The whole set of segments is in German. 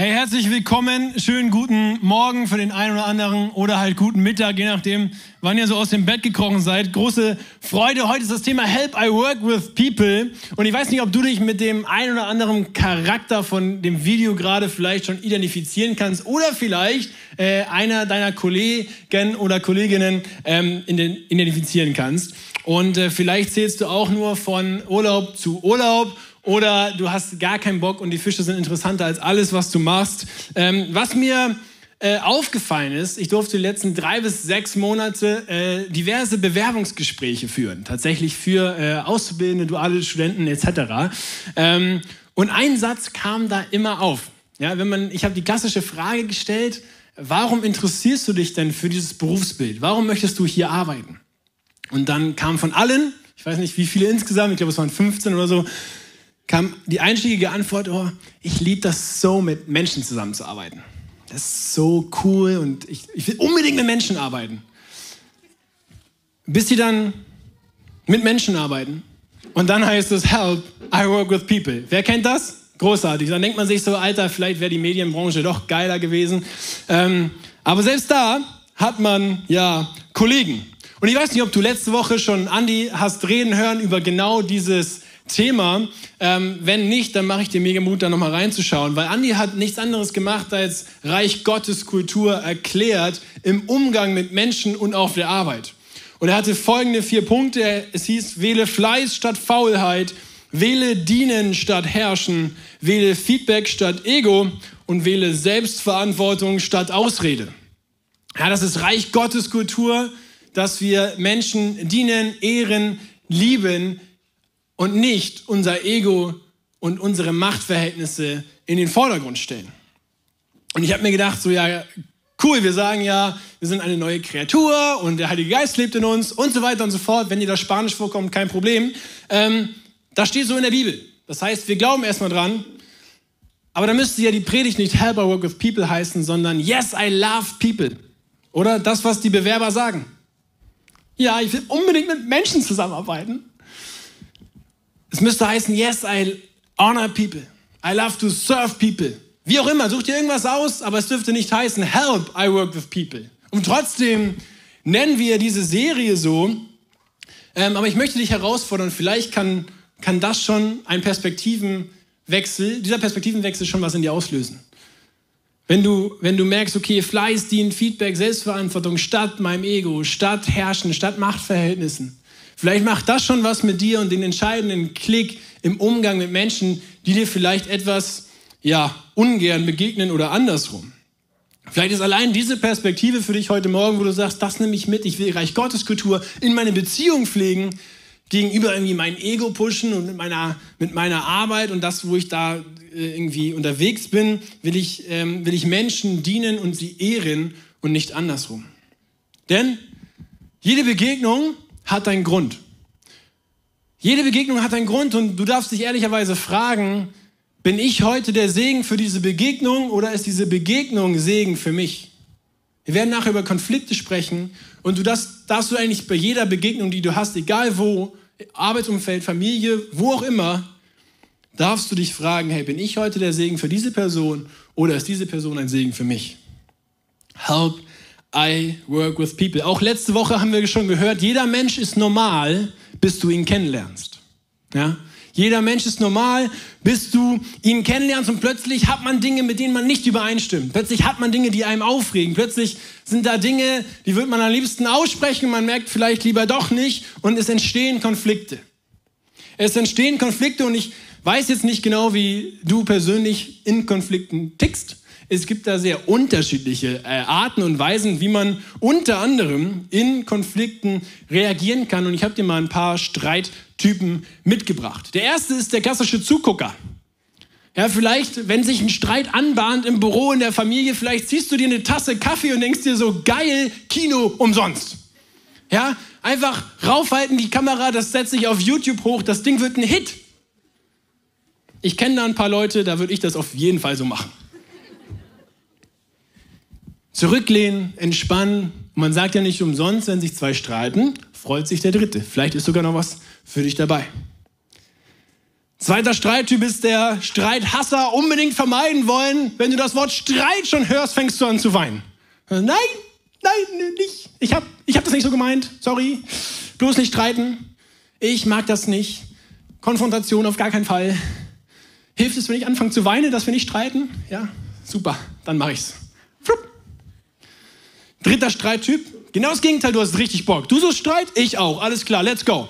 Hey, herzlich willkommen. Schönen guten Morgen für den einen oder anderen oder halt guten Mittag, je nachdem, wann ihr so aus dem Bett gekrochen seid. Große Freude. Heute ist das Thema Help I Work with People. Und ich weiß nicht, ob du dich mit dem einen oder anderen Charakter von dem Video gerade vielleicht schon identifizieren kannst oder vielleicht äh, einer deiner Kollegen oder Kolleginnen ähm, identifizieren kannst. Und äh, vielleicht zählst du auch nur von Urlaub zu Urlaub oder du hast gar keinen Bock und die Fische sind interessanter als alles, was du machst. Ähm, was mir äh, aufgefallen ist, ich durfte die letzten drei bis sechs Monate äh, diverse Bewerbungsgespräche führen, tatsächlich für äh, Auszubildende, duale Studenten etc. Ähm, und ein Satz kam da immer auf. Ja, wenn man, ich habe die klassische Frage gestellt, warum interessierst du dich denn für dieses Berufsbild? Warum möchtest du hier arbeiten? Und dann kam von allen, ich weiß nicht wie viele insgesamt, ich glaube es waren 15 oder so, kam die einstiegige Antwort, oh, ich liebe das so, mit Menschen zusammenzuarbeiten. Das ist so cool und ich, ich will unbedingt mit Menschen arbeiten. Bis sie dann mit Menschen arbeiten und dann heißt es, help, I work with people. Wer kennt das? Großartig. Dann denkt man sich so, Alter, vielleicht wäre die Medienbranche doch geiler gewesen. Ähm, aber selbst da hat man ja Kollegen. Und ich weiß nicht, ob du letzte Woche schon Andi hast reden hören über genau dieses Thema. Ähm, wenn nicht, dann mache ich dir mega Mut, da nochmal reinzuschauen, weil Andi hat nichts anderes gemacht als Reich Gottes Kultur erklärt im Umgang mit Menschen und auf der Arbeit. Und er hatte folgende vier Punkte. Es hieß, wähle Fleiß statt Faulheit, wähle Dienen statt Herrschen, wähle Feedback statt Ego und wähle Selbstverantwortung statt Ausrede. Ja, das ist Reich Gottes Kultur, dass wir Menschen dienen, ehren, lieben, und nicht unser Ego und unsere Machtverhältnisse in den Vordergrund stellen. Und ich habe mir gedacht, so ja, cool, wir sagen ja, wir sind eine neue Kreatur und der Heilige Geist lebt in uns und so weiter und so fort. Wenn dir das Spanisch vorkommt, kein Problem. Ähm, das steht so in der Bibel. Das heißt, wir glauben erstmal dran. Aber da müsste ja die Predigt nicht Help I Work with People heißen, sondern Yes, I love people. Oder das, was die Bewerber sagen. Ja, ich will unbedingt mit Menschen zusammenarbeiten. Es müsste heißen, yes, I honor people. I love to serve people. Wie auch immer, such dir irgendwas aus, aber es dürfte nicht heißen, help, I work with people. Und trotzdem nennen wir diese Serie so. Ähm, aber ich möchte dich herausfordern, vielleicht kann, kann das schon ein Perspektivenwechsel, dieser Perspektivenwechsel schon was in dir auslösen. Wenn du, wenn du merkst, okay, Fleiß dient Feedback, Selbstverantwortung statt meinem Ego, statt Herrschen, statt Machtverhältnissen. Vielleicht macht das schon was mit dir und den entscheidenden Klick im Umgang mit Menschen, die dir vielleicht etwas ja, ungern begegnen oder andersrum. Vielleicht ist allein diese Perspektive für dich heute Morgen, wo du sagst, das nehme ich mit, ich will Reich Gottes Kultur in meine Beziehung pflegen, gegenüber irgendwie mein Ego pushen und mit meiner, mit meiner Arbeit und das, wo ich da äh, irgendwie unterwegs bin, will ich, ähm, will ich Menschen dienen und sie ehren und nicht andersrum. Denn jede Begegnung hat einen Grund. Jede Begegnung hat einen Grund und du darfst dich ehrlicherweise fragen, bin ich heute der Segen für diese Begegnung oder ist diese Begegnung Segen für mich? Wir werden nachher über Konflikte sprechen und du darfst, darfst du eigentlich bei jeder Begegnung, die du hast, egal wo, Arbeitsumfeld, Familie, wo auch immer, darfst du dich fragen, hey, bin ich heute der Segen für diese Person oder ist diese Person ein Segen für mich? Help I work with people. Auch letzte Woche haben wir schon gehört, jeder Mensch ist normal, bis du ihn kennenlernst. Ja? Jeder Mensch ist normal, bis du ihn kennenlernst und plötzlich hat man Dinge, mit denen man nicht übereinstimmt. Plötzlich hat man Dinge, die einem aufregen. Plötzlich sind da Dinge, die wird man am liebsten aussprechen, man merkt vielleicht lieber doch nicht und es entstehen Konflikte. Es entstehen Konflikte und ich weiß jetzt nicht genau, wie du persönlich in Konflikten tickst. Es gibt da sehr unterschiedliche äh, Arten und Weisen, wie man unter anderem in Konflikten reagieren kann. Und ich habe dir mal ein paar Streittypen mitgebracht. Der erste ist der klassische Zugucker. Ja, vielleicht, wenn sich ein Streit anbahnt im Büro, in der Familie, vielleicht ziehst du dir eine Tasse Kaffee und denkst dir so, geil, Kino umsonst. Ja, einfach raufhalten die Kamera, das setze ich auf YouTube hoch, das Ding wird ein Hit. Ich kenne da ein paar Leute, da würde ich das auf jeden Fall so machen. Zurücklehnen, entspannen. Man sagt ja nicht umsonst, wenn sich zwei streiten, freut sich der Dritte. Vielleicht ist sogar noch was für dich dabei. Zweiter Streittyp ist der Streithasser, unbedingt vermeiden wollen. Wenn du das Wort Streit schon hörst, fängst du an zu weinen. Nein, nein, nicht. Ich habe ich hab das nicht so gemeint. Sorry. Bloß nicht streiten. Ich mag das nicht. Konfrontation auf gar keinen Fall. Hilft es, wenn ich anfange zu weinen, dass wir nicht streiten? Ja, super, dann mache ich's. Dritter Streittyp. Genau das Gegenteil, du hast richtig Bock. Du suchst Streit, ich auch. Alles klar, let's go.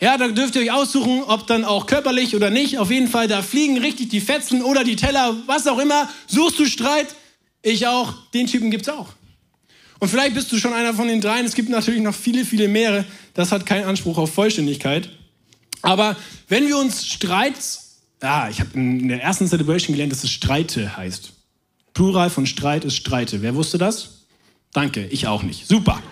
Ja, da dürft ihr euch aussuchen, ob dann auch körperlich oder nicht. Auf jeden Fall, da fliegen richtig die Fetzen oder die Teller, was auch immer. Suchst du Streit? Ich auch. Den Typen gibt's auch. Und vielleicht bist du schon einer von den dreien. Es gibt natürlich noch viele, viele mehrere. Das hat keinen Anspruch auf Vollständigkeit. Aber wenn wir uns Streits, ah, ich habe in der ersten Celebration gelernt, dass es Streite heißt. Plural von Streit ist Streite. Wer wusste das? Danke, ich auch nicht. Super.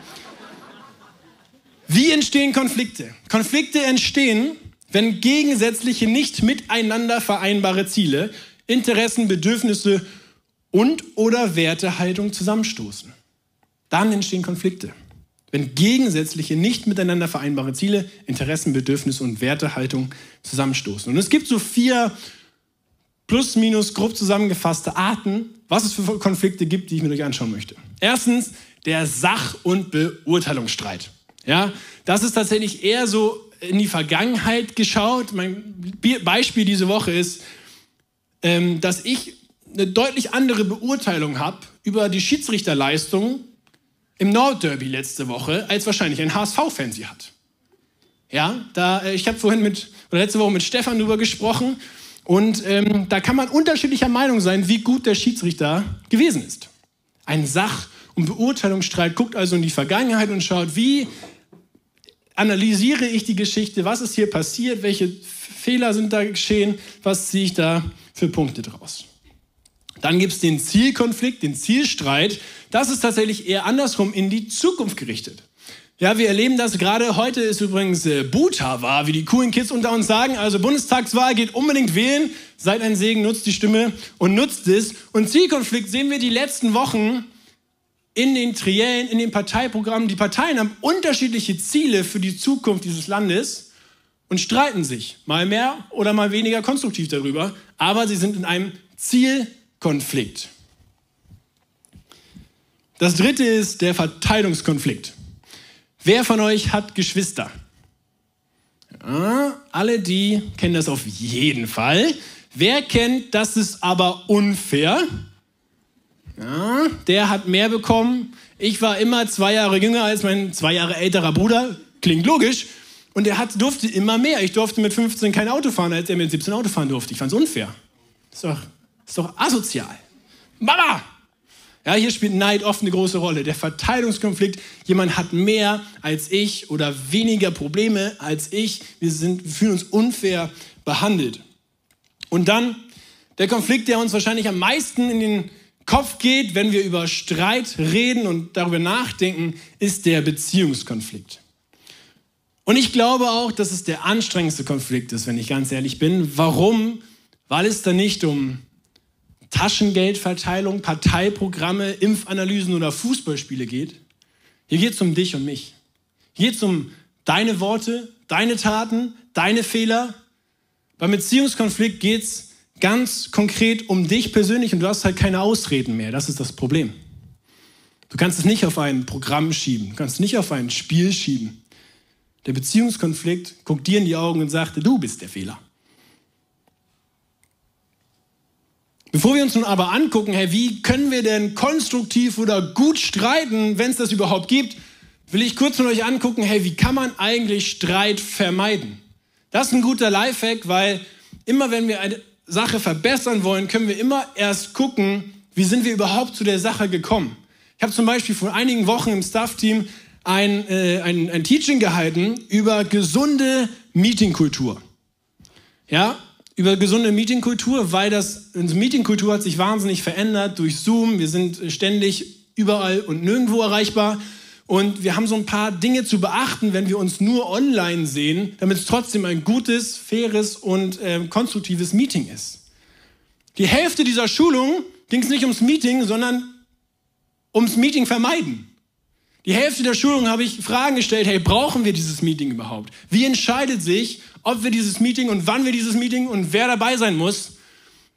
Wie entstehen Konflikte? Konflikte entstehen, wenn gegensätzliche, nicht miteinander vereinbare Ziele, Interessen, Bedürfnisse und oder Wertehaltung zusammenstoßen. Dann entstehen Konflikte wenn gegensätzliche, nicht miteinander vereinbare Ziele, Interessen, Bedürfnisse und Wertehaltung zusammenstoßen. Und es gibt so vier plus minus grob zusammengefasste Arten, was es für Konflikte gibt, die ich mir euch anschauen möchte. Erstens der Sach- und Beurteilungsstreit. Ja, das ist tatsächlich eher so in die Vergangenheit geschaut. Mein Beispiel diese Woche ist, ähm, dass ich eine deutlich andere Beurteilung habe über die Schiedsrichterleistung im Nordderby letzte Woche, als wahrscheinlich ein HSV-Fan sie hat. Ja, da, äh, ich habe vorhin mit, oder letzte Woche mit Stefan darüber gesprochen und ähm, da kann man unterschiedlicher Meinung sein, wie gut der Schiedsrichter gewesen ist. Ein Sach- und Beurteilungsstreit guckt also in die Vergangenheit und schaut, wie analysiere ich die Geschichte, was ist hier passiert, welche Fehler sind da geschehen, was ziehe ich da für Punkte draus. Dann gibt es den Zielkonflikt, den Zielstreit. Das ist tatsächlich eher andersrum in die Zukunft gerichtet. Ja, wir erleben das gerade. Heute ist übrigens äh, Buta-Wahl, wie die coolen Kids unter uns sagen. Also Bundestagswahl geht unbedingt wählen. Seid ein Segen, nutzt die Stimme und nutzt es. Und Zielkonflikt sehen wir die letzten Wochen in den Triellen, in den Parteiprogrammen. Die Parteien haben unterschiedliche Ziele für die Zukunft dieses Landes und streiten sich. Mal mehr oder mal weniger konstruktiv darüber. Aber sie sind in einem Zielkonflikt. Das dritte ist der Verteilungskonflikt. Wer von euch hat Geschwister? Ja, alle die kennen das auf jeden Fall. Wer kennt, das ist aber unfair? Ja, der hat mehr bekommen. Ich war immer zwei Jahre jünger als mein zwei Jahre älterer Bruder. Klingt logisch. Und er hat, durfte immer mehr. Ich durfte mit 15 kein Auto fahren, als er mit 17 Auto fahren durfte. Ich fand es unfair. Ist doch, ist doch asozial. Mama, ja, hier spielt Neid oft eine große Rolle. Der Verteilungskonflikt, jemand hat mehr als ich oder weniger Probleme als ich. Wir, sind, wir fühlen uns unfair behandelt. Und dann der Konflikt, der uns wahrscheinlich am meisten in den Kopf geht, wenn wir über Streit reden und darüber nachdenken, ist der Beziehungskonflikt. Und ich glaube auch, dass es der anstrengendste Konflikt ist, wenn ich ganz ehrlich bin. Warum? Weil es da nicht um Taschengeldverteilung, Parteiprogramme, Impfanalysen oder Fußballspiele geht. Hier geht es um dich und mich. Hier geht es um deine Worte, deine Taten, deine Fehler. Beim Beziehungskonflikt geht es ganz konkret um dich persönlich und du hast halt keine Ausreden mehr. Das ist das Problem. Du kannst es nicht auf ein Programm schieben, du kannst es nicht auf ein Spiel schieben. Der Beziehungskonflikt guckt dir in die Augen und sagt, du bist der Fehler. Bevor wir uns nun aber angucken, hey, wie können wir denn konstruktiv oder gut streiten, wenn es das überhaupt gibt, will ich kurz mit euch angucken, hey, wie kann man eigentlich Streit vermeiden? Das ist ein guter Lifehack, weil immer wenn wir eine Sache verbessern wollen, können wir immer erst gucken, wie sind wir überhaupt zu der Sache gekommen. Ich habe zum Beispiel vor einigen Wochen im Staff-Team ein, äh, ein, ein Teaching gehalten über gesunde Meetingkultur. Ja, über gesunde Meetingkultur, weil das unsere Meetingkultur hat sich wahnsinnig verändert durch Zoom. Wir sind ständig überall und nirgendwo erreichbar. Und wir haben so ein paar Dinge zu beachten, wenn wir uns nur online sehen, damit es trotzdem ein gutes, faires und äh, konstruktives Meeting ist. Die Hälfte dieser Schulung ging es nicht ums Meeting, sondern ums Meeting vermeiden. Die Hälfte der Schulung habe ich Fragen gestellt, hey, brauchen wir dieses Meeting überhaupt? Wie entscheidet sich, ob wir dieses Meeting und wann wir dieses Meeting und wer dabei sein muss,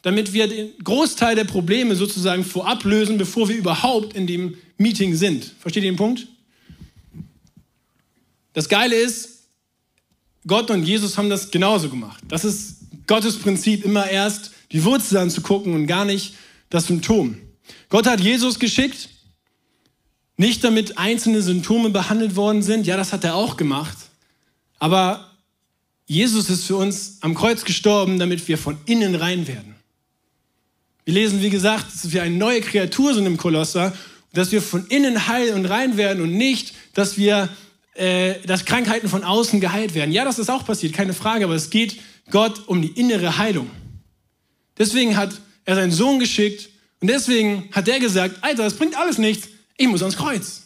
damit wir den Großteil der Probleme sozusagen vorab lösen, bevor wir überhaupt in dem Meeting sind. Versteht ihr den Punkt? Das Geile ist, Gott und Jesus haben das genauso gemacht. Das ist Gottes Prinzip, immer erst die Wurzel anzugucken und gar nicht das Symptom. Gott hat Jesus geschickt, nicht damit einzelne Symptome behandelt worden sind, ja, das hat er auch gemacht, aber Jesus ist für uns am Kreuz gestorben, damit wir von innen rein werden. Wir lesen, wie gesagt, dass wir eine neue Kreatur sind im Kolosser, dass wir von innen heil und rein werden und nicht, dass wir, äh, dass Krankheiten von außen geheilt werden. Ja, das ist auch passiert, keine Frage, aber es geht Gott um die innere Heilung. Deswegen hat er seinen Sohn geschickt und deswegen hat er gesagt, Alter, das bringt alles nichts, ich muss ans Kreuz.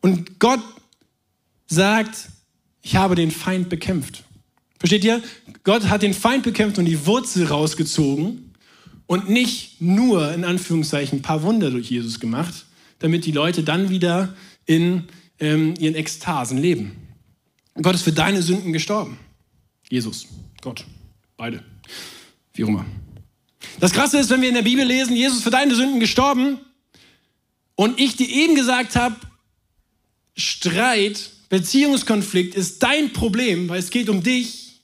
Und Gott sagt, ich habe den Feind bekämpft. Versteht ihr? Gott hat den Feind bekämpft und die Wurzel rausgezogen und nicht nur in Anführungszeichen ein paar Wunder durch Jesus gemacht, damit die Leute dann wieder in ähm, ihren Ekstasen leben. Gott ist für deine Sünden gestorben. Jesus, Gott, beide, wie auch immer. Das Krasse ist, wenn wir in der Bibel lesen, Jesus für deine Sünden gestorben und ich dir eben gesagt habe, Streit, Beziehungskonflikt ist dein Problem, weil es geht um dich,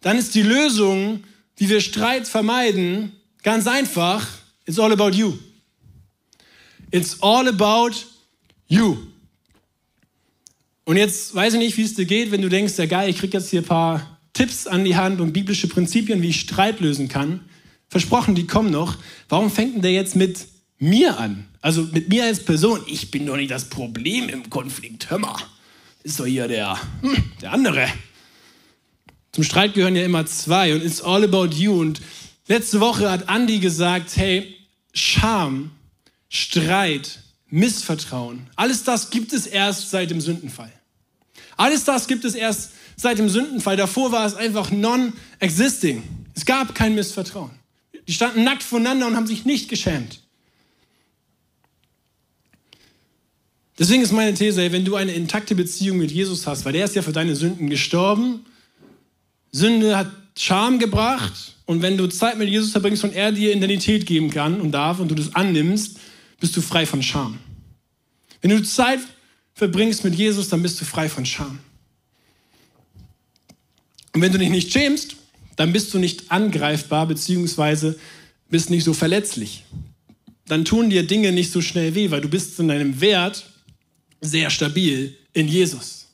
dann ist die Lösung, wie wir Streit vermeiden, ganz einfach. It's all about you. It's all about you. Und jetzt weiß ich nicht, wie es dir geht, wenn du denkst, ja geil, ich kriege jetzt hier ein paar Tipps an die Hand und biblische Prinzipien, wie ich Streit lösen kann. Versprochen, die kommen noch. Warum fängt denn der jetzt mit mir an? Also mit mir als Person. Ich bin doch nicht das Problem im Konflikt. Hör mal, ist doch hier der, hm, der andere. Zum Streit gehören ja immer zwei und it's all about you. Und letzte Woche hat Andy gesagt, hey, Scham, Streit, Missvertrauen, alles das gibt es erst seit dem Sündenfall. Alles das gibt es erst seit dem Sündenfall. Davor war es einfach non-existing. Es gab kein Missvertrauen. Die standen nackt voneinander und haben sich nicht geschämt. Deswegen ist meine These, wenn du eine intakte Beziehung mit Jesus hast, weil der ist ja für deine Sünden gestorben, Sünde hat Scham gebracht und wenn du Zeit mit Jesus verbringst und er dir Identität geben kann und darf und du das annimmst, bist du frei von Scham. Wenn du Zeit verbringst mit Jesus, dann bist du frei von Scham. Und wenn du dich nicht schämst, dann bist du nicht angreifbar beziehungsweise bist nicht so verletzlich. Dann tun dir Dinge nicht so schnell weh, weil du bist in deinem Wert sehr stabil in Jesus.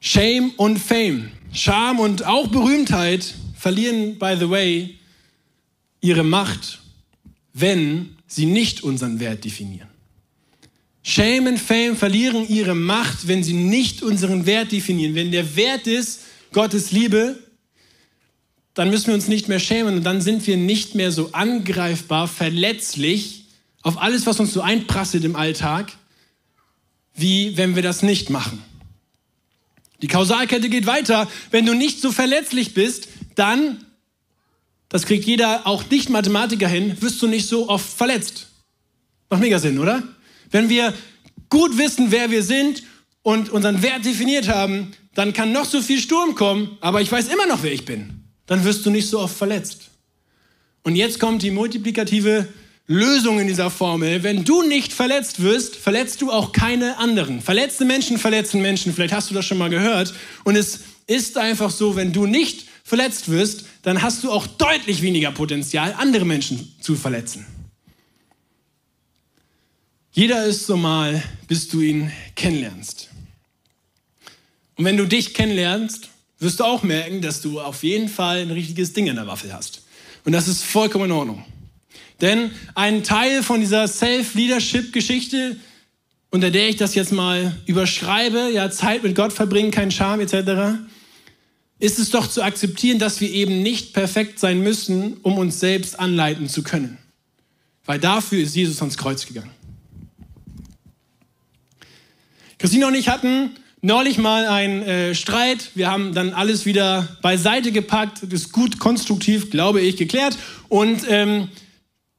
Shame und Fame, Scham und auch Berühmtheit verlieren, by the way, ihre Macht, wenn sie nicht unseren Wert definieren. Shame und Fame verlieren ihre Macht, wenn sie nicht unseren Wert definieren. Wenn der Wert ist, Gottes Liebe, dann müssen wir uns nicht mehr schämen und dann sind wir nicht mehr so angreifbar, verletzlich auf alles, was uns so einprasselt im Alltag, wie wenn wir das nicht machen. Die Kausalkette geht weiter. Wenn du nicht so verletzlich bist, dann, das kriegt jeder, auch Nicht-Mathematiker hin, wirst du nicht so oft verletzt. Macht mega Sinn, oder? Wenn wir gut wissen, wer wir sind und unseren Wert definiert haben, dann kann noch so viel Sturm kommen, aber ich weiß immer noch, wer ich bin. Dann wirst du nicht so oft verletzt. Und jetzt kommt die multiplikative Lösung in dieser Formel. Wenn du nicht verletzt wirst, verletzt du auch keine anderen. Verletzte Menschen verletzen Menschen. Vielleicht hast du das schon mal gehört. Und es ist einfach so, wenn du nicht verletzt wirst, dann hast du auch deutlich weniger Potenzial, andere Menschen zu verletzen. Jeder ist so mal, bis du ihn kennenlernst. Und wenn du dich kennenlernst, wirst du auch merken, dass du auf jeden Fall ein richtiges Ding in der Waffel hast. Und das ist vollkommen in Ordnung. Denn ein Teil von dieser Self-Leadership-Geschichte, unter der ich das jetzt mal überschreibe, ja, Zeit mit Gott verbringen, kein Charme etc., ist es doch zu akzeptieren, dass wir eben nicht perfekt sein müssen, um uns selbst anleiten zu können. Weil dafür ist Jesus ans Kreuz gegangen. Christine und ich hatten neulich mal ein äh, Streit. Wir haben dann alles wieder beiseite gepackt. Das ist gut konstruktiv, glaube ich, geklärt. Und ähm,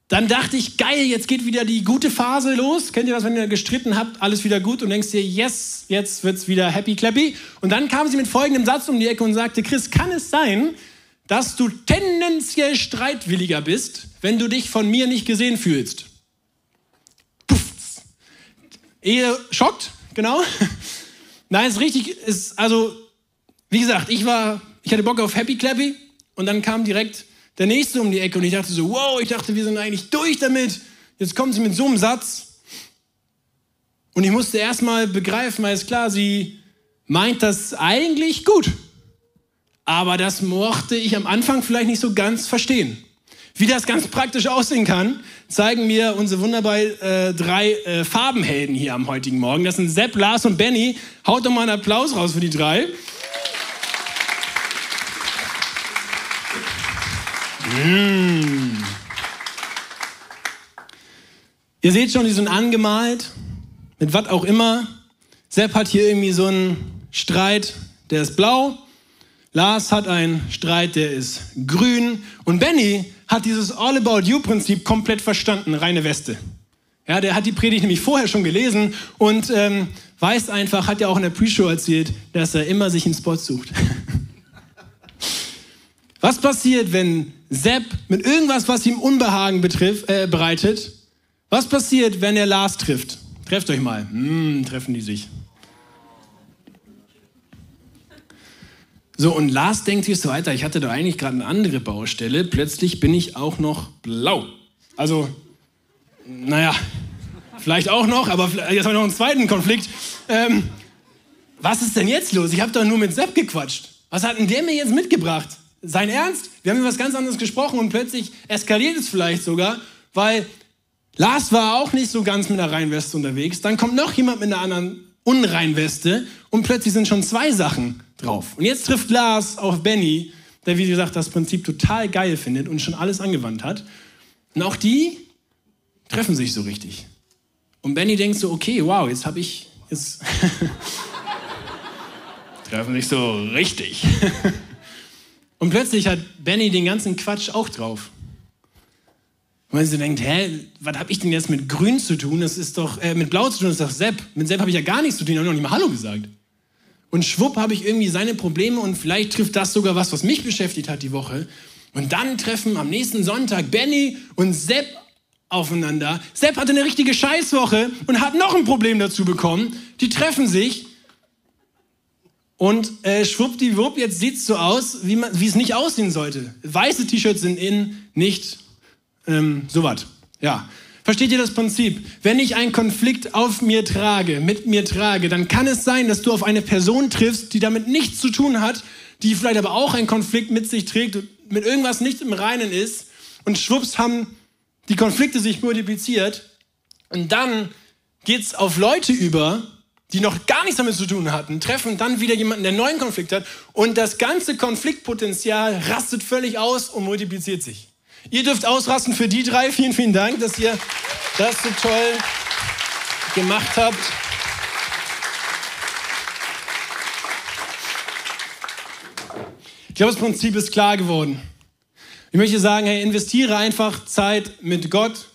dann dachte ich, geil, jetzt geht wieder die gute Phase los. Kennt ihr das, wenn ihr gestritten habt, alles wieder gut und denkst dir, yes, jetzt wird's wieder happy clappy. Und dann kam sie mit folgendem Satz um die Ecke und sagte, Chris, kann es sein, dass du tendenziell streitwilliger bist, wenn du dich von mir nicht gesehen fühlst? Puff. Ehe schockt, genau. Nein, es ist richtig, ist, also, wie gesagt, ich war, ich hatte Bock auf happy clappy und dann kam direkt der nächste um die Ecke und ich dachte so, wow, ich dachte, wir sind eigentlich durch damit. Jetzt kommt sie mit so einem Satz. Und ich musste erstmal begreifen, weil es klar, sie meint das eigentlich gut. Aber das mochte ich am Anfang vielleicht nicht so ganz verstehen. Wie das ganz praktisch aussehen kann, zeigen mir unsere wunderbaren äh, drei äh, Farbenhelden hier am heutigen Morgen. Das sind Sepp, Lars und Benny. Haut doch mal einen Applaus raus für die drei. Mmh. Ihr seht schon, die sind angemalt, mit was auch immer. Sepp hat hier irgendwie so einen Streit, der ist blau. Lars hat einen Streit, der ist grün. Und Benny hat dieses All About You-Prinzip komplett verstanden, reine Weste. Ja, der hat die Predigt nämlich vorher schon gelesen und ähm, weiß einfach, hat ja auch in der Pre-Show erzählt, dass er immer sich einen Spot sucht. Was passiert, wenn Sepp mit irgendwas, was ihm Unbehagen betrifft, äh, bereitet, was passiert, wenn er Lars trifft? Trefft euch mal. Hm, treffen die sich. So, und Lars denkt sich so weiter, ich hatte da eigentlich gerade eine andere Baustelle, plötzlich bin ich auch noch blau. Also, naja, vielleicht auch noch, aber jetzt haben wir noch einen zweiten Konflikt. Ähm, was ist denn jetzt los? Ich habe doch nur mit Sepp gequatscht. Was hat denn der mir jetzt mitgebracht? Sein Ernst? Wir haben über was ganz anderes gesprochen und plötzlich eskaliert es vielleicht sogar, weil Lars war auch nicht so ganz mit einer Reinweste unterwegs. Dann kommt noch jemand mit einer anderen Unreinweste und plötzlich sind schon zwei Sachen drauf. Und jetzt trifft Lars auf Benny, der wie gesagt das Prinzip total geil findet und schon alles angewandt hat. Und auch die treffen sich so richtig. Und Benny denkt so, okay, wow, jetzt habe ich jetzt treffen sich so richtig. Und plötzlich hat Benny den ganzen Quatsch auch drauf. Und wenn sie denkt, hä, was habe ich denn jetzt mit Grün zu tun? Das ist doch, äh, mit Blau zu tun, das ist doch Sepp. Mit Sepp habe ich ja gar nichts zu tun, ich habe noch nicht mal Hallo gesagt. Und schwupp habe ich irgendwie seine Probleme und vielleicht trifft das sogar was, was mich beschäftigt hat die Woche. Und dann treffen am nächsten Sonntag Benny und Sepp aufeinander. Sepp hatte eine richtige Scheißwoche und hat noch ein Problem dazu bekommen. Die treffen sich und äh, schwuppdiwupp, jetzt sieht es so aus, wie, man, wie es nicht aussehen sollte. Weiße T-Shirts sind in, nicht ähm, so was. Ja. Versteht ihr das Prinzip? Wenn ich einen Konflikt auf mir trage, mit mir trage, dann kann es sein, dass du auf eine Person triffst, die damit nichts zu tun hat, die vielleicht aber auch einen Konflikt mit sich trägt, mit irgendwas nicht im Reinen ist. Und schwupps haben die Konflikte sich multipliziert. Und dann geht es auf Leute über, die noch gar nichts damit zu tun hatten, treffen dann wieder jemanden, der einen neuen Konflikt hat und das ganze Konfliktpotenzial rastet völlig aus und multipliziert sich. Ihr dürft ausrasten für die drei. Vielen, vielen Dank, dass ihr das so toll gemacht habt. Ich glaube, das Prinzip ist klar geworden. Ich möchte sagen, hey, investiere einfach Zeit mit Gott.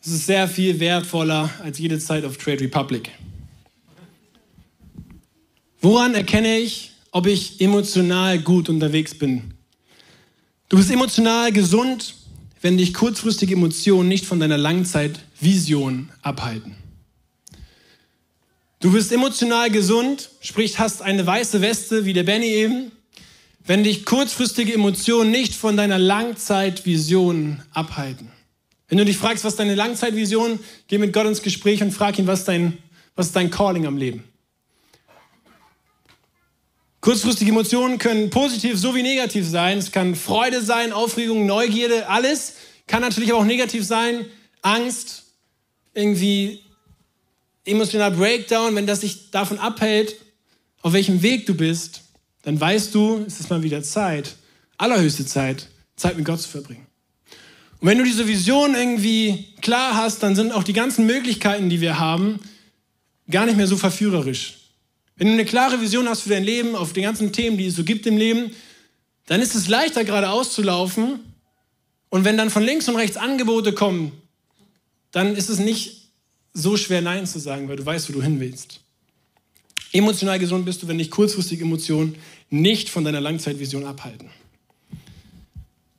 Es ist sehr viel wertvoller als jede Zeit auf Trade Republic. Woran erkenne ich, ob ich emotional gut unterwegs bin? Du bist emotional gesund, wenn dich kurzfristige Emotionen nicht von deiner Langzeitvision abhalten. Du bist emotional gesund, sprich hast eine weiße Weste wie der Benny eben, wenn dich kurzfristige Emotionen nicht von deiner Langzeitvision abhalten. Wenn du dich fragst, was deine Langzeitvision, geh mit Gott ins Gespräch und frag ihn, was dein, was ist dein Calling am Leben? Kurzfristige Emotionen können positiv sowie negativ sein. Es kann Freude sein, Aufregung, Neugierde, alles. Kann natürlich aber auch negativ sein. Angst, irgendwie emotional Breakdown. Wenn das sich davon abhält, auf welchem Weg du bist, dann weißt du, es ist mal wieder Zeit, allerhöchste Zeit, Zeit mit Gott zu verbringen. Und wenn du diese Vision irgendwie klar hast, dann sind auch die ganzen Möglichkeiten, die wir haben, gar nicht mehr so verführerisch wenn du eine klare Vision hast für dein Leben, auf den ganzen Themen, die es so gibt im Leben, dann ist es leichter, geradeaus zu laufen. Und wenn dann von links und rechts Angebote kommen, dann ist es nicht so schwer, Nein zu sagen, weil du weißt, wo du hin willst. Emotional gesund bist du, wenn dich kurzfristige Emotionen nicht von deiner Langzeitvision abhalten.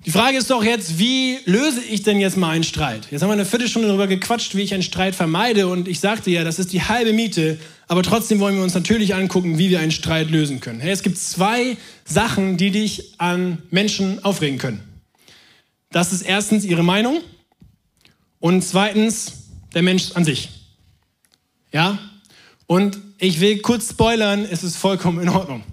Die Frage ist doch jetzt, wie löse ich denn jetzt mal einen Streit? Jetzt haben wir eine Viertelstunde darüber gequatscht, wie ich einen Streit vermeide und ich sagte ja, das ist die halbe Miete, aber trotzdem wollen wir uns natürlich angucken, wie wir einen Streit lösen können. Hey, es gibt zwei Sachen, die dich an Menschen aufregen können. Das ist erstens ihre Meinung und zweitens der Mensch an sich. Ja? Und ich will kurz spoilern, es ist vollkommen in Ordnung.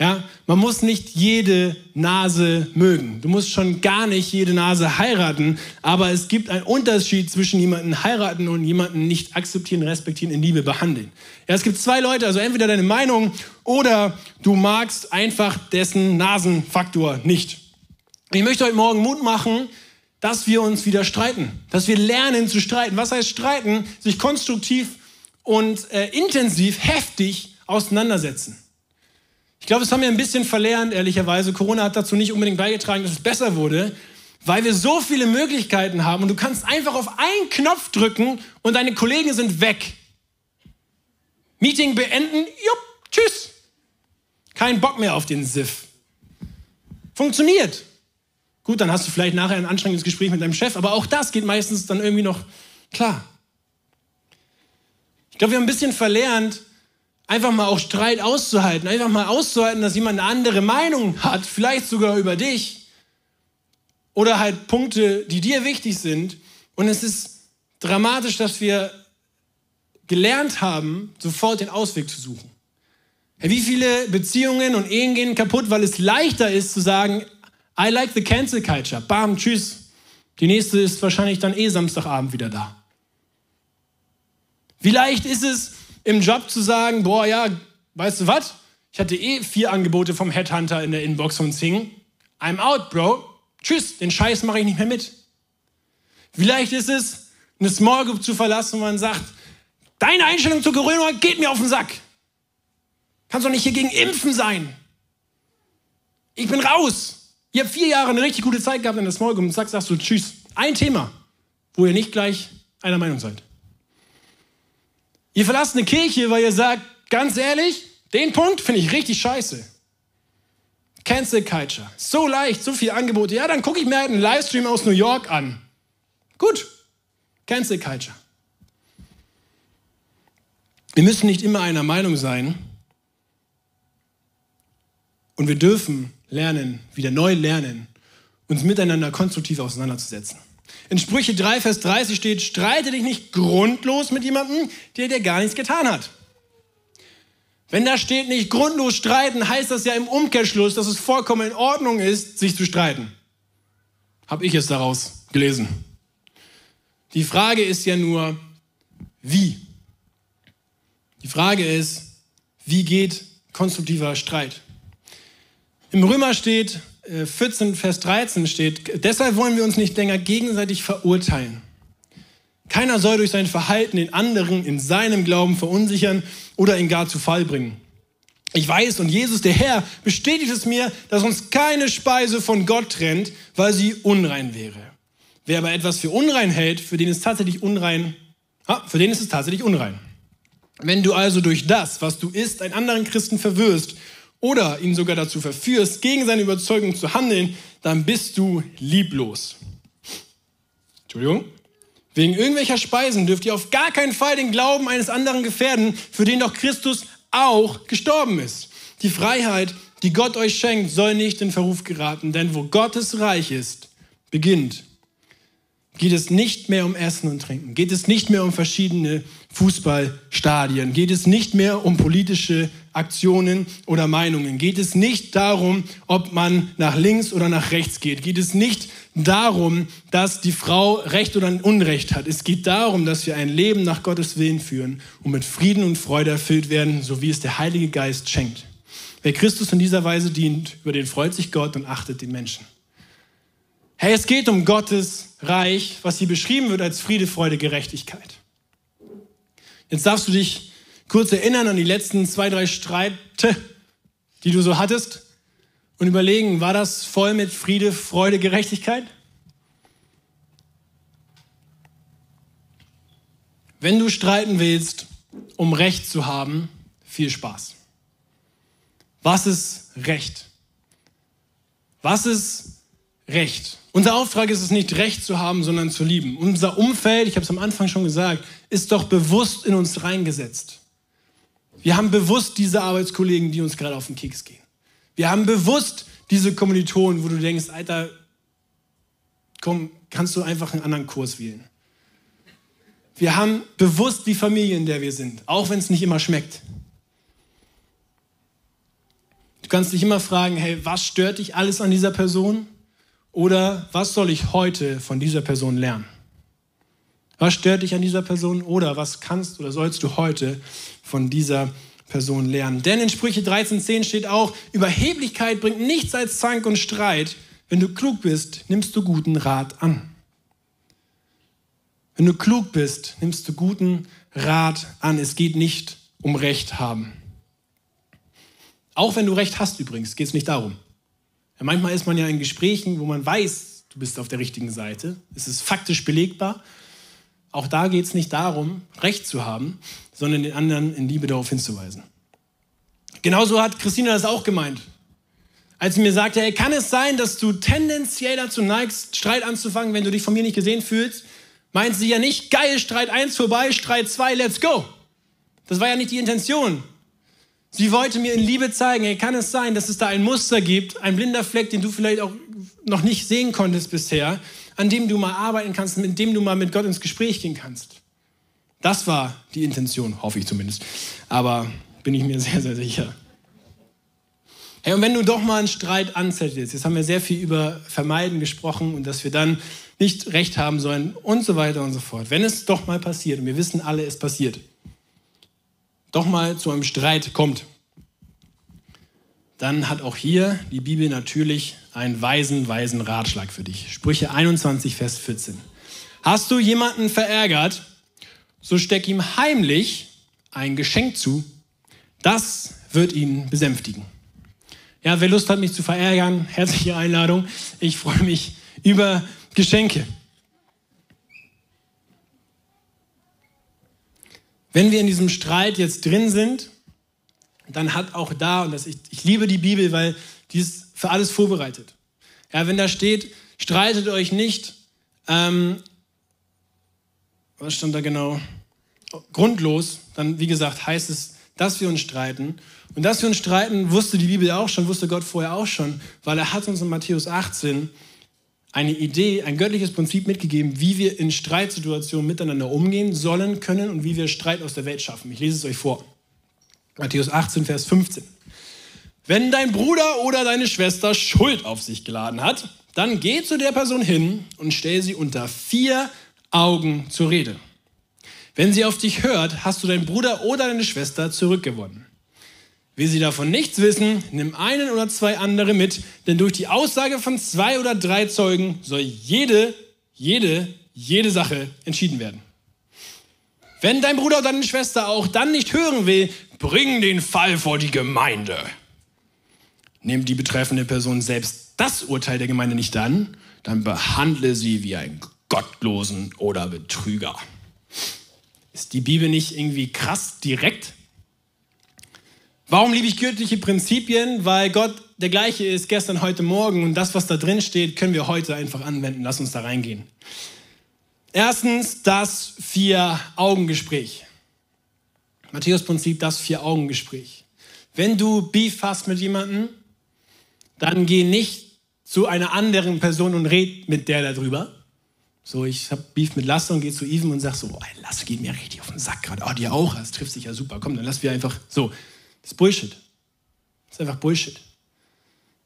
Ja, man muss nicht jede Nase mögen. Du musst schon gar nicht jede Nase heiraten, aber es gibt einen Unterschied zwischen jemanden heiraten und jemanden nicht akzeptieren, respektieren, in Liebe behandeln. Ja, es gibt zwei Leute, also entweder deine Meinung oder du magst einfach dessen Nasenfaktor nicht. Ich möchte heute Morgen Mut machen, dass wir uns wieder streiten, dass wir lernen zu streiten. Was heißt streiten? Sich konstruktiv und äh, intensiv, heftig auseinandersetzen. Ich glaube, das haben wir ein bisschen verlernt, ehrlicherweise. Corona hat dazu nicht unbedingt beigetragen, dass es besser wurde, weil wir so viele Möglichkeiten haben und du kannst einfach auf einen Knopf drücken und deine Kollegen sind weg. Meeting beenden, jupp, tschüss. Kein Bock mehr auf den SIF. Funktioniert. Gut, dann hast du vielleicht nachher ein anstrengendes Gespräch mit deinem Chef, aber auch das geht meistens dann irgendwie noch klar. Ich glaube, wir haben ein bisschen verlernt, einfach mal auch Streit auszuhalten, einfach mal auszuhalten, dass jemand eine andere Meinung hat, vielleicht sogar über dich oder halt Punkte, die dir wichtig sind. Und es ist dramatisch, dass wir gelernt haben, sofort den Ausweg zu suchen. Wie viele Beziehungen und Ehen gehen kaputt, weil es leichter ist zu sagen, I like the cancel culture. Bam, tschüss. Die nächste ist wahrscheinlich dann eh Samstagabend wieder da. Wie leicht ist es, im Job zu sagen, boah, ja, weißt du was? Ich hatte eh vier Angebote vom Headhunter in der Inbox von Sing. I'm out, Bro. Tschüss, den Scheiß mache ich nicht mehr mit. Vielleicht ist es, eine Small Group zu verlassen, wo man sagt, deine Einstellung zur Corona geht mir auf den Sack. Kannst doch nicht hier gegen Impfen sein. Ich bin raus. Ihr habt vier Jahre eine richtig gute Zeit gehabt in der Small Group und sagst, sagst du Tschüss. Ein Thema, wo ihr nicht gleich einer Meinung seid. Ihr verlasst eine Kirche, weil ihr sagt, ganz ehrlich, den Punkt finde ich richtig scheiße. Cancel Culture. So leicht, so viele Angebote. Ja, dann gucke ich mir halt einen Livestream aus New York an. Gut. Cancel Culture. Wir müssen nicht immer einer Meinung sein. Und wir dürfen lernen, wieder neu lernen, uns miteinander konstruktiv auseinanderzusetzen. In Sprüche 3, Vers 30 steht, streite dich nicht grundlos mit jemandem, der dir gar nichts getan hat. Wenn da steht nicht grundlos streiten, heißt das ja im Umkehrschluss, dass es vollkommen in Ordnung ist, sich zu streiten. Habe ich es daraus gelesen. Die Frage ist ja nur, wie? Die Frage ist, wie geht konstruktiver Streit? Im Römer steht, 14, äh, Vers 13 steht, deshalb wollen wir uns nicht länger gegenseitig verurteilen. Keiner soll durch sein Verhalten den anderen in seinem Glauben verunsichern oder ihn gar zu Fall bringen. Ich weiß und Jesus, der Herr, bestätigt es mir, dass uns keine Speise von Gott trennt, weil sie unrein wäre. Wer aber etwas für unrein hält, für den ist tatsächlich unrein, ah, für den ist es tatsächlich unrein. Wenn du also durch das, was du isst, einen anderen Christen verwirrst oder ihn sogar dazu verführst, gegen seine Überzeugung zu handeln, dann bist du lieblos. Entschuldigung. Wegen irgendwelcher Speisen dürft ihr auf gar keinen Fall den Glauben eines anderen gefährden, für den doch Christus auch gestorben ist. Die Freiheit, die Gott euch schenkt, soll nicht in Verruf geraten, denn wo Gottes Reich ist, beginnt geht es nicht mehr um Essen und Trinken, geht es nicht mehr um verschiedene Fußballstadien, geht es nicht mehr um politische Aktionen oder Meinungen, geht es nicht darum, ob man nach links oder nach rechts geht, geht es nicht darum, dass die Frau Recht oder Unrecht hat. Es geht darum, dass wir ein Leben nach Gottes Willen führen und mit Frieden und Freude erfüllt werden, so wie es der Heilige Geist schenkt. Wer Christus in dieser Weise dient, über den freut sich Gott und achtet den Menschen. Hey, es geht um Gottes Reich, was hier beschrieben wird als Friede, Freude, Gerechtigkeit. Jetzt darfst du dich kurz erinnern an die letzten zwei, drei Streite, die du so hattest und überlegen, war das voll mit Friede, Freude, Gerechtigkeit? Wenn du streiten willst, um Recht zu haben, viel Spaß. Was ist Recht? Was ist Recht? Unser Auftrag ist es nicht, Recht zu haben, sondern zu lieben. Unser Umfeld, ich habe es am Anfang schon gesagt, ist doch bewusst in uns reingesetzt. Wir haben bewusst diese Arbeitskollegen, die uns gerade auf den Keks gehen. Wir haben bewusst diese Kommilitonen, wo du denkst, Alter, komm, kannst du einfach einen anderen Kurs wählen. Wir haben bewusst die Familie, in der wir sind, auch wenn es nicht immer schmeckt. Du kannst dich immer fragen, hey, was stört dich alles an dieser Person? Oder was soll ich heute von dieser Person lernen? Was stört dich an dieser Person? Oder was kannst oder sollst du heute von dieser Person lernen? Denn in Sprüche 13,10 steht auch, Überheblichkeit bringt nichts als Zank und Streit. Wenn du klug bist, nimmst du guten Rat an. Wenn du klug bist, nimmst du guten Rat an. Es geht nicht um Recht haben. Auch wenn du Recht hast übrigens, geht es nicht darum. Ja, manchmal ist man ja in Gesprächen, wo man weiß, du bist auf der richtigen Seite. Es ist faktisch belegbar. Auch da geht es nicht darum, Recht zu haben, sondern den anderen in Liebe darauf hinzuweisen. Genauso hat Christina das auch gemeint. Als sie mir sagte, hey, kann es sein, dass du tendenziell dazu neigst, Streit anzufangen, wenn du dich von mir nicht gesehen fühlst? meint sie ja nicht, geil, Streit 1 vorbei, Streit 2, let's go. Das war ja nicht die Intention. Sie wollte mir in Liebe zeigen, hey, kann es sein, dass es da ein Muster gibt, ein blinder Fleck, den du vielleicht auch noch nicht sehen konntest bisher, an dem du mal arbeiten kannst, mit dem du mal mit Gott ins Gespräch gehen kannst. Das war die Intention, hoffe ich zumindest. Aber bin ich mir sehr, sehr sicher. Hey, und wenn du doch mal einen Streit anzettelst, jetzt haben wir sehr viel über Vermeiden gesprochen und dass wir dann nicht recht haben sollen und so weiter und so fort. Wenn es doch mal passiert, und wir wissen alle, es passiert, doch mal zu einem Streit kommt, dann hat auch hier die Bibel natürlich einen weisen, weisen Ratschlag für dich. Sprüche 21, Vers 14. Hast du jemanden verärgert, so steck ihm heimlich ein Geschenk zu, das wird ihn besänftigen. Ja, wer Lust hat, mich zu verärgern, herzliche Einladung. Ich freue mich über Geschenke. Wenn wir in diesem Streit jetzt drin sind, dann hat auch da, und das, ich, ich liebe die Bibel, weil die ist für alles vorbereitet. Ja, wenn da steht, streitet euch nicht, ähm, was stand da genau? Grundlos, dann wie gesagt heißt es, dass wir uns streiten. Und dass wir uns streiten, wusste die Bibel auch schon, wusste Gott vorher auch schon, weil er hat uns in Matthäus 18 eine Idee, ein göttliches Prinzip mitgegeben, wie wir in Streitsituationen miteinander umgehen sollen, können und wie wir Streit aus der Welt schaffen. Ich lese es euch vor. Matthäus 18, Vers 15. Wenn dein Bruder oder deine Schwester Schuld auf sich geladen hat, dann geh zu der Person hin und stell sie unter vier Augen zur Rede. Wenn sie auf dich hört, hast du deinen Bruder oder deine Schwester zurückgewonnen. Will sie davon nichts wissen, nimm einen oder zwei andere mit, denn durch die Aussage von zwei oder drei Zeugen soll jede, jede, jede Sache entschieden werden. Wenn dein Bruder oder deine Schwester auch dann nicht hören will, bring den Fall vor die Gemeinde. Nimmt die betreffende Person selbst das Urteil der Gemeinde nicht an, dann behandle sie wie einen Gottlosen oder Betrüger. Ist die Bibel nicht irgendwie krass direkt? Warum liebe ich göttliche Prinzipien? Weil Gott der gleiche ist gestern, heute Morgen und das, was da drin steht, können wir heute einfach anwenden. Lass uns da reingehen. Erstens das Vier-Augen-Gespräch. Matthäus-Prinzip, das Vier-Augen-Gespräch. Wenn du Beef hast mit jemandem, dann geh nicht zu einer anderen Person und red mit der darüber. So, ich habe Beef mit Lasse und gehe zu Even und sag so, oh, Lasse geht mir richtig auf den Sack gerade. Oh, dir auch, das trifft sich ja super. Komm, dann lass wir einfach so. Das ist Bullshit. Das ist einfach Bullshit.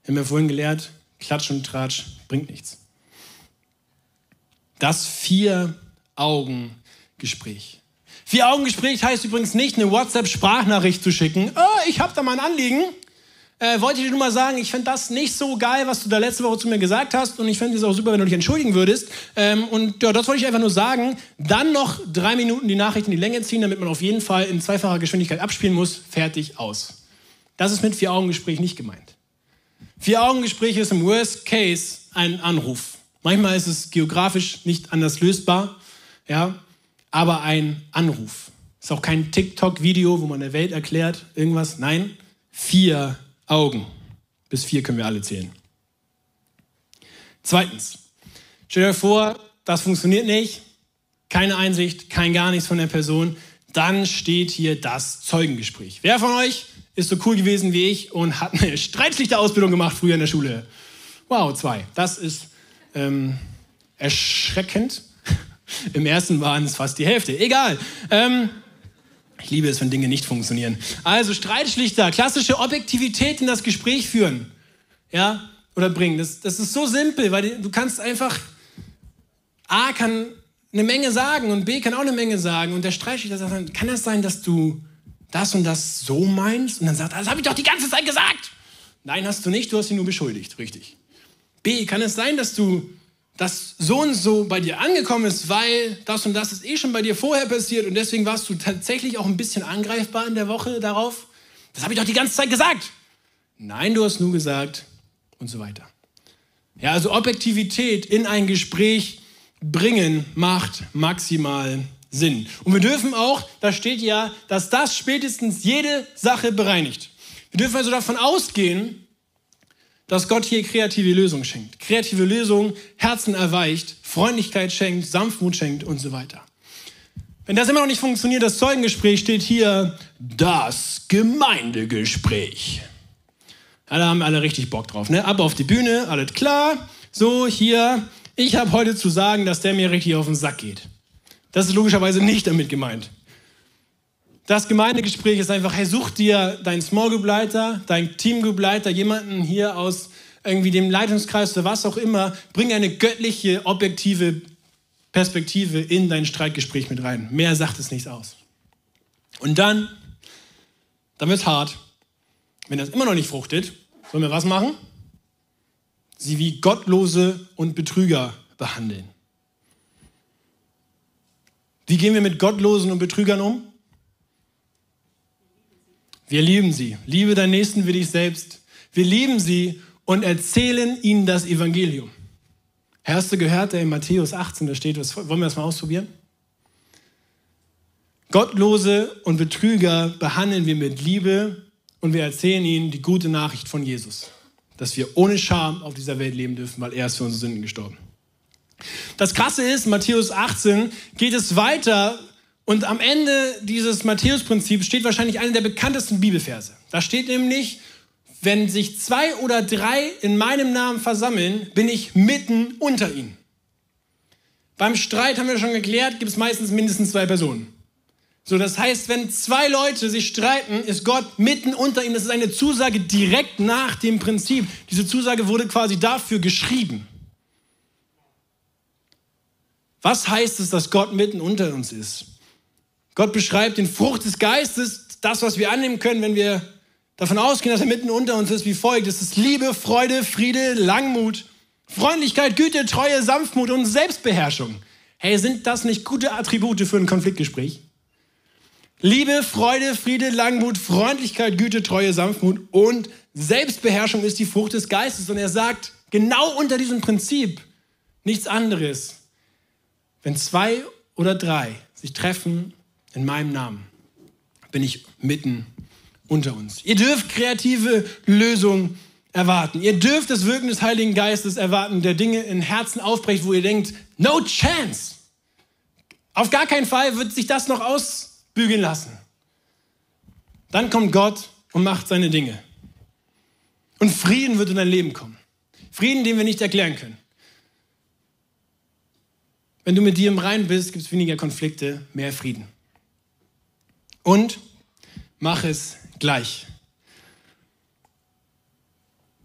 Wir haben ja vorhin gelehrt, Klatsch und Tratsch bringt nichts. Das Vier-Augen-Gespräch. Vier-Augen-Gespräch heißt übrigens nicht, eine WhatsApp-Sprachnachricht zu schicken. Oh, ich habe da mal ein Anliegen. Äh, wollte ich dir nur mal sagen, ich finde das nicht so geil, was du da letzte Woche zu mir gesagt hast. Und ich fände es auch super, wenn du dich entschuldigen würdest. Ähm, und ja, das wollte ich einfach nur sagen. Dann noch drei Minuten die Nachrichten in die Länge ziehen, damit man auf jeden Fall in zweifacher Geschwindigkeit abspielen muss. Fertig, aus. Das ist mit Vier-Augen-Gespräch nicht gemeint. Vier-Augen-Gespräch ist im Worst Case ein Anruf. Manchmal ist es geografisch nicht anders lösbar, ja, aber ein Anruf. Ist auch kein TikTok-Video, wo man der Welt erklärt irgendwas. Nein, vier Augen. Bis vier können wir alle zählen. Zweitens, stell dir vor, das funktioniert nicht, keine Einsicht, kein gar nichts von der Person, dann steht hier das Zeugengespräch. Wer von euch ist so cool gewesen wie ich und hat eine Streitschlichter-Ausbildung gemacht früher in der Schule? Wow, zwei. Das ist ähm, erschreckend. Im ersten waren es fast die Hälfte. Egal. Ähm, ich liebe es, wenn Dinge nicht funktionieren. Also Streitschlichter, klassische Objektivität in das Gespräch führen. Ja, oder bringen. Das, das ist so simpel, weil du kannst einfach, A kann eine Menge sagen und B kann auch eine Menge sagen. Und der Streitschlichter sagt dann, kann das sein, dass du das und das so meinst? Und dann sagt er, das habe ich doch die ganze Zeit gesagt. Nein, hast du nicht, du hast ihn nur beschuldigt, richtig. B, kann es sein, dass du das so und so bei dir angekommen ist, weil das und das ist eh schon bei dir vorher passiert und deswegen warst du tatsächlich auch ein bisschen angreifbar in der Woche darauf? Das habe ich doch die ganze Zeit gesagt. Nein, du hast nur gesagt und so weiter. Ja, also Objektivität in ein Gespräch bringen macht maximal Sinn. Und wir dürfen auch, da steht ja, dass das spätestens jede Sache bereinigt. Wir dürfen also davon ausgehen, dass Gott hier kreative Lösungen schenkt. Kreative Lösungen, Herzen erweicht, Freundlichkeit schenkt, Sanftmut schenkt und so weiter. Wenn das immer noch nicht funktioniert, das Zeugengespräch steht hier das Gemeindegespräch. Ja, da haben alle richtig Bock drauf. Ne? Ab auf die Bühne, alles klar. So, hier, ich habe heute zu sagen, dass der mir richtig auf den Sack geht. Das ist logischerweise nicht damit gemeint. Das Gemeindegespräch ist einfach, hey, such dir deinen Small Group Leiter, deinen Team Group Leiter, jemanden hier aus irgendwie dem Leitungskreis oder was auch immer, bring eine göttliche, objektive Perspektive in dein Streitgespräch mit rein. Mehr sagt es nicht aus. Und dann, dann wird es hart. Wenn das immer noch nicht fruchtet, sollen wir was machen? Sie wie Gottlose und Betrüger behandeln. Wie gehen wir mit Gottlosen und Betrügern um? Wir lieben sie. Liebe deinen Nächsten wie dich selbst. Wir lieben sie und erzählen ihnen das Evangelium. Hast du gehört, in Matthäus 18, da steht, was, wollen wir das mal ausprobieren? Gottlose und Betrüger behandeln wir mit Liebe und wir erzählen ihnen die gute Nachricht von Jesus, dass wir ohne Scham auf dieser Welt leben dürfen, weil er ist für unsere Sünden gestorben. Das Krasse ist, Matthäus 18 geht es weiter und am Ende dieses Matthäus-Prinzips steht wahrscheinlich einer der bekanntesten Bibelverse. Da steht nämlich, wenn sich zwei oder drei in meinem Namen versammeln, bin ich mitten unter ihnen. Beim Streit haben wir schon geklärt, gibt es meistens mindestens zwei Personen. So, das heißt, wenn zwei Leute sich streiten, ist Gott mitten unter ihnen. Das ist eine Zusage direkt nach dem Prinzip. Diese Zusage wurde quasi dafür geschrieben. Was heißt es, dass Gott mitten unter uns ist? Gott beschreibt den Frucht des Geistes, das, was wir annehmen können, wenn wir davon ausgehen, dass er mitten unter uns ist, wie folgt. Es ist Liebe, Freude, Friede, Langmut, Freundlichkeit, Güte, Treue, Sanftmut und Selbstbeherrschung. Hey, sind das nicht gute Attribute für ein Konfliktgespräch? Liebe, Freude, Friede, Langmut, Freundlichkeit, Güte, Treue, Sanftmut und Selbstbeherrschung ist die Frucht des Geistes. Und er sagt, genau unter diesem Prinzip nichts anderes. Wenn zwei oder drei sich treffen in meinem Namen bin ich mitten unter uns. Ihr dürft kreative Lösungen erwarten. Ihr dürft das Wirken des Heiligen Geistes erwarten, der Dinge in Herzen aufbrecht, wo ihr denkt, no chance. Auf gar keinen Fall wird sich das noch ausbügeln lassen. Dann kommt Gott und macht seine Dinge. Und Frieden wird in dein Leben kommen. Frieden, den wir nicht erklären können. Wenn du mit dir im Reinen bist, gibt es weniger Konflikte, mehr Frieden. Und mach es gleich.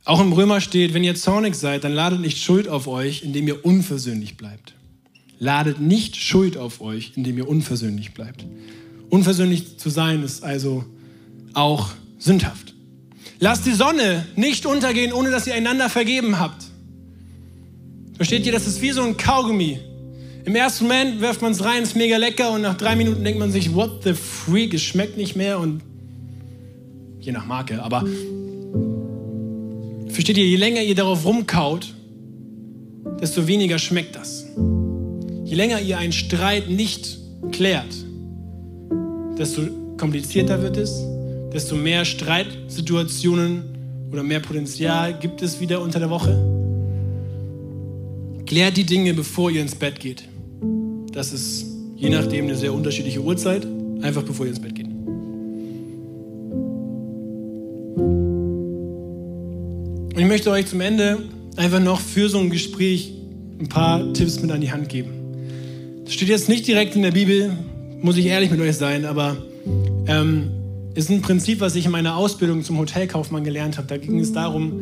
Auch im Römer steht, wenn ihr zornig seid, dann ladet nicht Schuld auf euch, indem ihr unversöhnlich bleibt. Ladet nicht Schuld auf euch, indem ihr unversöhnlich bleibt. Unversöhnlich zu sein ist also auch sündhaft. Lasst die Sonne nicht untergehen, ohne dass ihr einander vergeben habt. Versteht ihr, das ist wie so ein Kaugummi. Im ersten Moment wirft man es rein, ist mega lecker und nach drei Minuten denkt man sich, what the freak, es schmeckt nicht mehr und je nach Marke, aber versteht ihr, je länger ihr darauf rumkaut, desto weniger schmeckt das. Je länger ihr einen Streit nicht klärt, desto komplizierter wird es, desto mehr Streitsituationen oder mehr Potenzial gibt es wieder unter der Woche. Klärt die Dinge, bevor ihr ins Bett geht. Das ist je nachdem eine sehr unterschiedliche Uhrzeit, einfach bevor ihr ins Bett geht. Und ich möchte euch zum Ende einfach noch für so ein Gespräch ein paar Tipps mit an die Hand geben. Das steht jetzt nicht direkt in der Bibel, muss ich ehrlich mit euch sein, aber ähm, ist ein Prinzip, was ich in meiner Ausbildung zum Hotelkaufmann gelernt habe. Da ging es darum,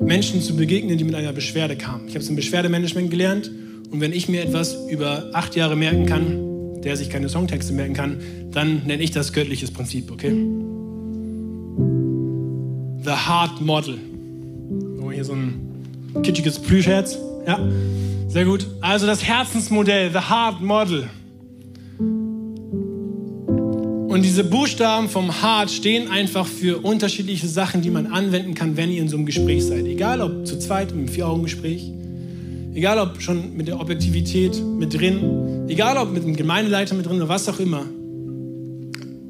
Menschen zu begegnen, die mit einer Beschwerde kamen. Ich habe es im Beschwerdemanagement gelernt und wenn ich mir etwas über acht Jahre merken kann, der sich keine Songtexte merken kann, dann nenne ich das göttliches Prinzip, okay? The Heart Model. Oh, hier so ein kitschiges Plüschherz. Ja, sehr gut. Also das Herzensmodell, The Heart Model. Und diese Buchstaben vom Heart stehen einfach für unterschiedliche Sachen, die man anwenden kann, wenn ihr in so einem Gespräch seid. Egal ob zu zweit im Vier-Augen-Gespräch, egal ob schon mit der Objektivität mit drin, egal ob mit dem Gemeindeleiter mit drin oder was auch immer.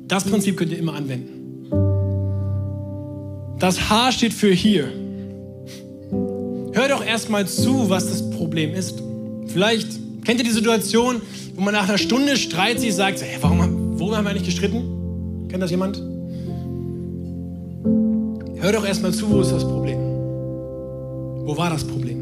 Das Prinzip könnt ihr immer anwenden. Das H steht für hier. Hör doch erstmal zu, was das Problem ist. Vielleicht kennt ihr die Situation, wo man nach einer Stunde Streit sich sagt, hey, warum, worüber haben wir eigentlich gestritten? Kennt das jemand? Hör doch erstmal zu, wo ist das Problem? Wo war das Problem?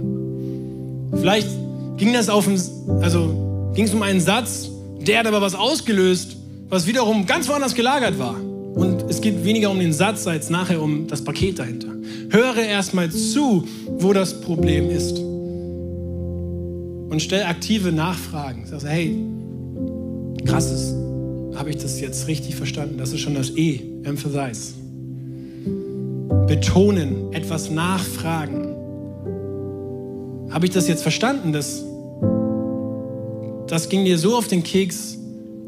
Vielleicht ging das auf ein, also ging es um einen Satz, der hat aber was ausgelöst, was wiederum ganz woanders gelagert war. Und es geht weniger um den Satz als nachher um das Paket dahinter. Höre erstmal zu, wo das Problem ist. Und stell aktive Nachfragen. Sag, hey, krasses, habe ich das jetzt richtig verstanden? Das ist schon das E, emphasize. Betonen, etwas nachfragen. Habe ich das jetzt verstanden? Das, das ging dir so auf den Keks,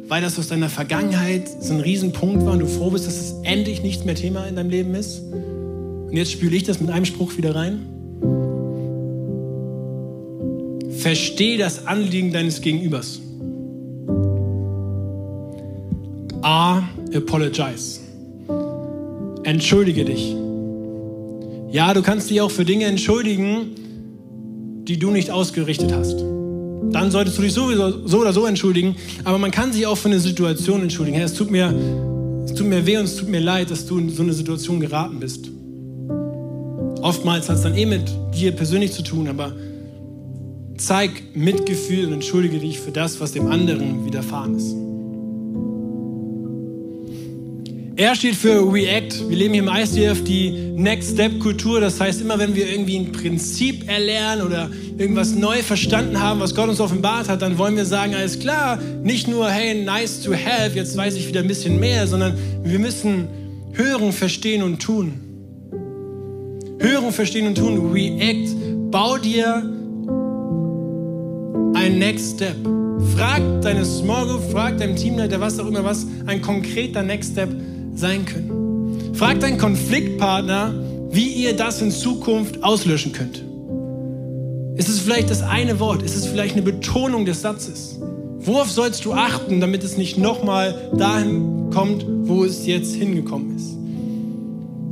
weil das aus deiner Vergangenheit so ein Riesenpunkt war und du froh bist, dass es endlich nicht mehr Thema in deinem Leben ist? Und jetzt spüle ich das mit einem Spruch wieder rein. Versteh das Anliegen deines Gegenübers. A. Apologize. Entschuldige dich. Ja, du kannst dich auch für Dinge entschuldigen, die du nicht ausgerichtet hast dann solltest du dich sowieso so oder so entschuldigen. Aber man kann sich auch für eine Situation entschuldigen. Hey, es tut mir, es tut mir weh und es tut mir leid, dass du in so eine Situation geraten bist. Oftmals hat es dann eh mit dir persönlich zu tun, aber zeig Mitgefühl und entschuldige dich für das, was dem anderen widerfahren ist. R steht für React. Wir leben hier im ICF die Next Step Kultur. Das heißt, immer wenn wir irgendwie ein Prinzip erlernen oder irgendwas neu verstanden haben, was Gott uns offenbart hat, dann wollen wir sagen, alles klar, nicht nur, hey, nice to have, jetzt weiß ich wieder ein bisschen mehr, sondern wir müssen hören, verstehen und tun. Hören, verstehen und tun. React. Bau dir ein Next Step. Frag deine Small Group, frag deinem Teamleiter, was auch immer, was ein konkreter Next Step ist sein können. Frag deinen Konfliktpartner, wie ihr das in Zukunft auslöschen könnt. Ist es vielleicht das eine Wort? Ist es vielleicht eine Betonung des Satzes? Worauf sollst du achten, damit es nicht nochmal dahin kommt, wo es jetzt hingekommen ist?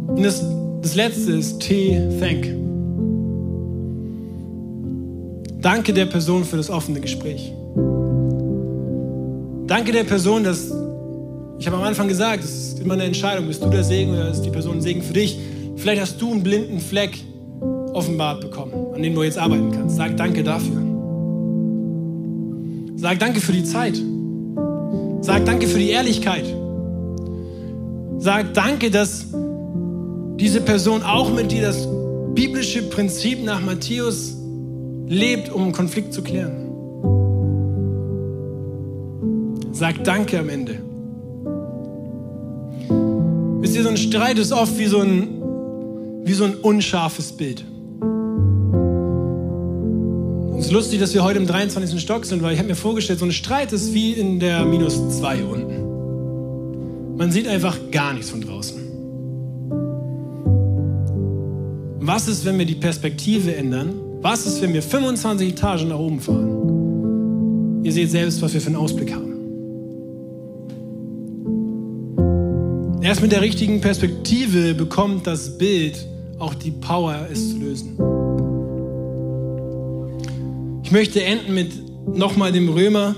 Und das, das letzte ist T, thank. Danke der Person für das offene Gespräch. Danke der Person, dass ich habe am Anfang gesagt, es ist immer eine Entscheidung, bist du der Segen oder ist die Person ein Segen für dich? Vielleicht hast du einen blinden Fleck offenbart bekommen, an dem du jetzt arbeiten kannst. Sag danke dafür. Sag danke für die Zeit. Sag danke für die Ehrlichkeit. Sag danke, dass diese Person auch mit dir das biblische Prinzip nach Matthäus lebt, um einen Konflikt zu klären. Sag danke am Ende. Wisst ihr, so ein Streit ist oft wie so ein wie so ein unscharfes Bild. Es ist lustig, dass wir heute im 23. Stock sind, weil ich habe mir vorgestellt, so ein Streit ist wie in der minus 2 unten. Man sieht einfach gar nichts von draußen. Was ist, wenn wir die Perspektive ändern? Was ist, wenn wir 25 Etagen nach oben fahren? Ihr seht selbst, was wir für einen Ausblick haben. Erst mit der richtigen Perspektive bekommt das Bild auch die Power, es zu lösen. Ich möchte enden mit nochmal dem Römer.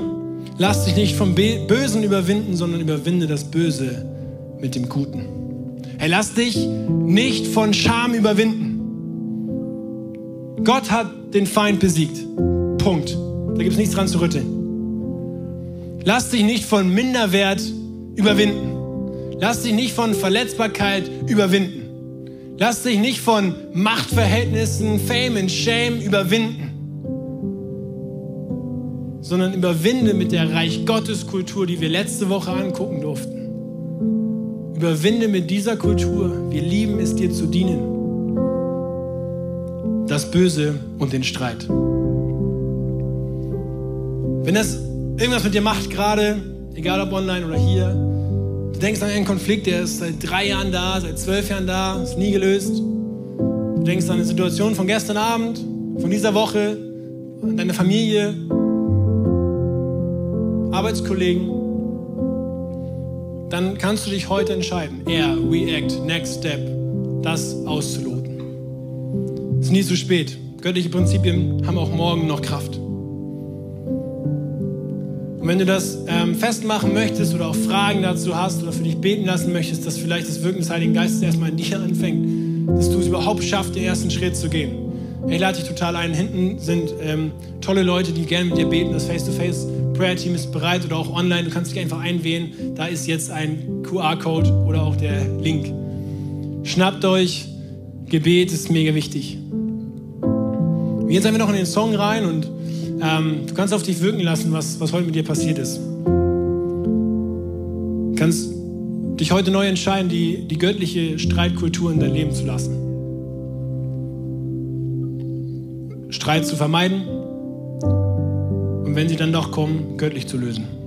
Lass dich nicht vom Bösen überwinden, sondern überwinde das Böse mit dem Guten. Hey, lass dich nicht von Scham überwinden. Gott hat den Feind besiegt. Punkt. Da gibt es nichts dran zu rütteln. Lass dich nicht von Minderwert überwinden. Lass dich nicht von Verletzbarkeit überwinden. Lass dich nicht von Machtverhältnissen, Fame und Shame überwinden sondern überwinde mit der Reich Gottes Kultur, die wir letzte Woche angucken durften. Überwinde mit dieser Kultur, wir lieben es dir zu dienen, das Böse und den Streit. Wenn das irgendwas mit dir macht gerade, egal ob online oder hier, du denkst an einen Konflikt, der ist seit drei Jahren da, seit zwölf Jahren da, ist nie gelöst. Du denkst an eine Situation von gestern Abend, von dieser Woche, an deine Familie, Arbeitskollegen, dann kannst du dich heute entscheiden, eher React, Next Step, das auszuloten. Es ist nie zu spät. Göttliche Prinzipien haben auch morgen noch Kraft. Und wenn du das ähm, festmachen möchtest oder auch Fragen dazu hast oder für dich beten lassen möchtest, dass vielleicht das Wirken des Heiligen Geistes erstmal in dir anfängt, dass du es überhaupt schaffst, den ersten Schritt zu gehen. Ich lade dich total ein. Hinten sind ähm, tolle Leute, die gerne mit dir beten, das Face-to-Face. -face Prayer Team ist bereit oder auch online. Du kannst dich einfach einwählen. Da ist jetzt ein QR-Code oder auch der Link. Schnappt euch. Gebet ist mega wichtig. Wir jetzt einfach noch in den Song rein und ähm, du kannst auf dich wirken lassen, was, was heute mit dir passiert ist. Du kannst dich heute neu entscheiden, die, die göttliche Streitkultur in dein Leben zu lassen. Streit zu vermeiden, und wenn sie dann doch kommen, göttlich zu lösen.